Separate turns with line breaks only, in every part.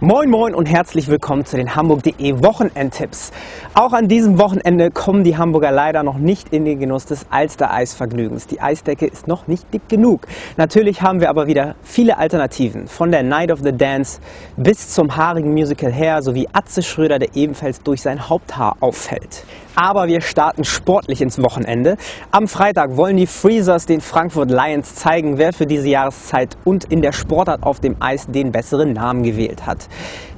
Moin Moin und herzlich willkommen zu den Hamburg.de Wochenendtipps. Auch an diesem Wochenende kommen die Hamburger leider noch nicht in den Genuss des Alster-Eisvergnügens. Die Eisdecke ist noch nicht dick genug. Natürlich haben wir aber wieder viele Alternativen. Von der Night of the Dance bis zum haarigen Musical Hair sowie Atze Schröder, der ebenfalls durch sein Haupthaar auffällt. Aber wir starten sportlich ins Wochenende. Am Freitag wollen die Freezers den Frankfurt Lions zeigen, wer für diese Jahreszeit und in der Sportart auf dem Eis den besseren Namen gewählt hat.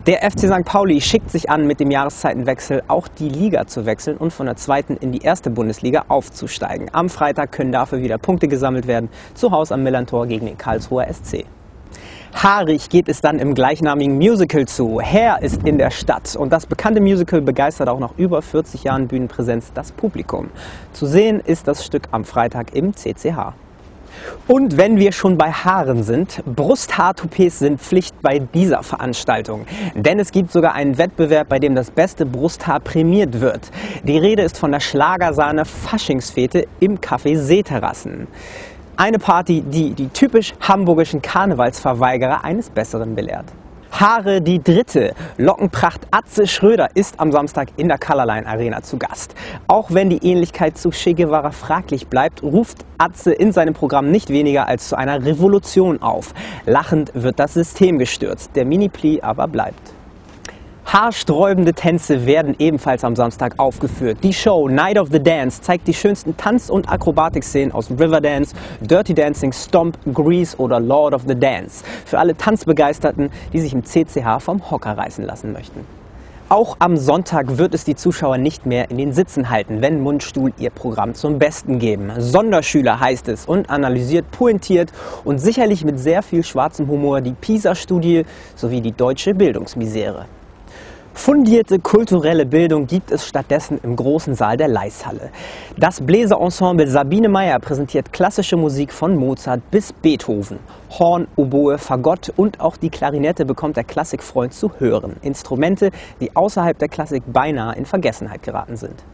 Der FC St. Pauli schickt sich an, mit dem Jahreszeitenwechsel auch die Liga zu wechseln und von der zweiten in die erste Bundesliga aufzusteigen. Am Freitag können dafür wieder Punkte gesammelt werden, zu Hause am Millantor gegen den Karlsruher SC. Haarig geht es dann im gleichnamigen Musical zu. Hair ist in der Stadt und das bekannte Musical begeistert auch nach über 40 Jahren Bühnenpräsenz das Publikum. Zu sehen ist das Stück am Freitag im CCH. Und wenn wir schon bei Haaren sind, Brusthaartoupets sind Pflicht bei dieser Veranstaltung. Denn es gibt sogar einen Wettbewerb, bei dem das beste Brusthaar prämiert wird. Die Rede ist von der Schlagersahne Faschingsfete im Café Seeterrassen. Eine Party, die die typisch hamburgischen Karnevalsverweigerer eines Besseren belehrt. Haare die Dritte. Lockenpracht Atze Schröder ist am Samstag in der Colorline Arena zu Gast. Auch wenn die Ähnlichkeit zu Che Guevara fraglich bleibt, ruft Atze in seinem Programm nicht weniger als zu einer Revolution auf. Lachend wird das System gestürzt, der Mini-Pli aber bleibt. Haarsträubende Tänze werden ebenfalls am Samstag aufgeführt. Die Show Night of the Dance zeigt die schönsten Tanz- und Akrobatikszenen aus Riverdance, Dirty Dancing, Stomp, Grease oder Lord of the Dance. Für alle Tanzbegeisterten, die sich im CCH vom Hocker reißen lassen möchten. Auch am Sonntag wird es die Zuschauer nicht mehr in den Sitzen halten, wenn Mundstuhl ihr Programm zum Besten geben. Sonderschüler heißt es und analysiert pointiert und sicherlich mit sehr viel schwarzem Humor die PISA-Studie sowie die deutsche Bildungsmisere. Fundierte kulturelle Bildung gibt es stattdessen im großen Saal der Leishalle. Das Bläserensemble Sabine Meyer präsentiert klassische Musik von Mozart bis Beethoven. Horn, Oboe, Fagott und auch die Klarinette bekommt der Klassikfreund zu hören. Instrumente, die außerhalb der Klassik beinahe in Vergessenheit geraten sind.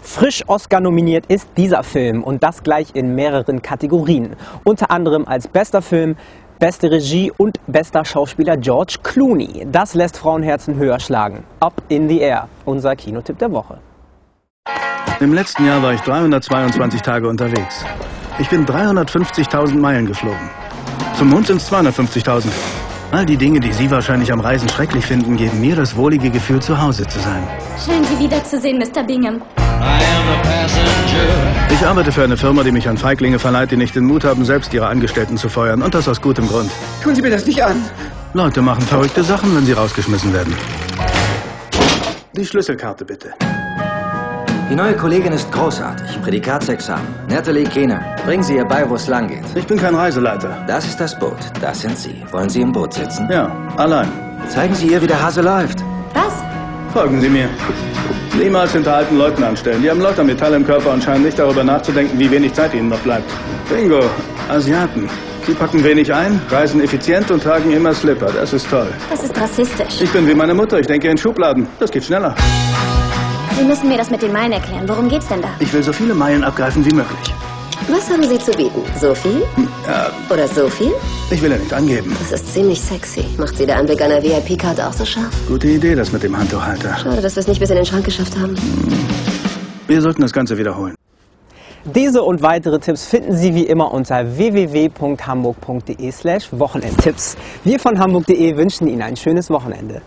Frisch Oscar nominiert ist dieser Film und das gleich in mehreren Kategorien. Unter anderem als bester Film, beste Regie und bester Schauspieler George Clooney. Das lässt Frauenherzen höher schlagen. Up in the Air, unser Kinotipp der Woche.
Im letzten Jahr war ich 322 Tage unterwegs. Ich bin 350.000 Meilen geflogen. Zum Mond sind es 250.000. All die Dinge, die Sie wahrscheinlich am Reisen schrecklich finden, geben mir das wohlige Gefühl, zu Hause zu sein.
Schön, Sie wiederzusehen, Mr. Bingham.
Ich arbeite für eine Firma, die mich an Feiglinge verleiht, die nicht den Mut haben, selbst ihre Angestellten zu feuern. Und das aus gutem Grund.
Tun Sie mir das nicht an.
Leute machen verrückte Sachen, wenn sie rausgeschmissen werden. Die Schlüsselkarte bitte.
Die neue Kollegin ist großartig. Prädikatsexamen. Natalie Keener. Bringen Sie ihr bei, wo es lang geht.
Ich bin kein Reiseleiter.
Das ist das Boot. Das sind Sie. Wollen Sie im Boot sitzen?
Ja, allein.
Zeigen Sie ihr, wie der Hase läuft.
Was?
Folgen Sie mir. Niemals hinter alten Leuten anstellen. Die haben lauter Metall im Körper und scheinen nicht darüber nachzudenken, wie wenig Zeit ihnen noch bleibt. Bingo. Asiaten. Sie packen wenig ein, reisen effizient und tragen immer Slipper. Das ist toll.
Das ist rassistisch.
Ich bin wie meine Mutter. Ich denke in Schubladen. Das geht schneller.
Sie müssen mir das mit den Meilen erklären. Worum geht's denn da?
Ich will so viele Meilen abgreifen wie möglich.
Was haben Sie zu bieten? So viel?
Ja,
Oder so viel?
ich will ja nicht angeben.
Das ist ziemlich sexy. Macht Sie der Anblick einer VIP-Karte auch so scharf?
Gute Idee, das mit dem Handtuchhalter.
Schade, dass wir es nicht bis in den Schrank geschafft haben.
Wir sollten das Ganze wiederholen.
Diese und weitere Tipps finden Sie wie immer unter www.hamburg.de slash Wochenendtipps. Wir von hamburg.de wünschen Ihnen ein schönes Wochenende.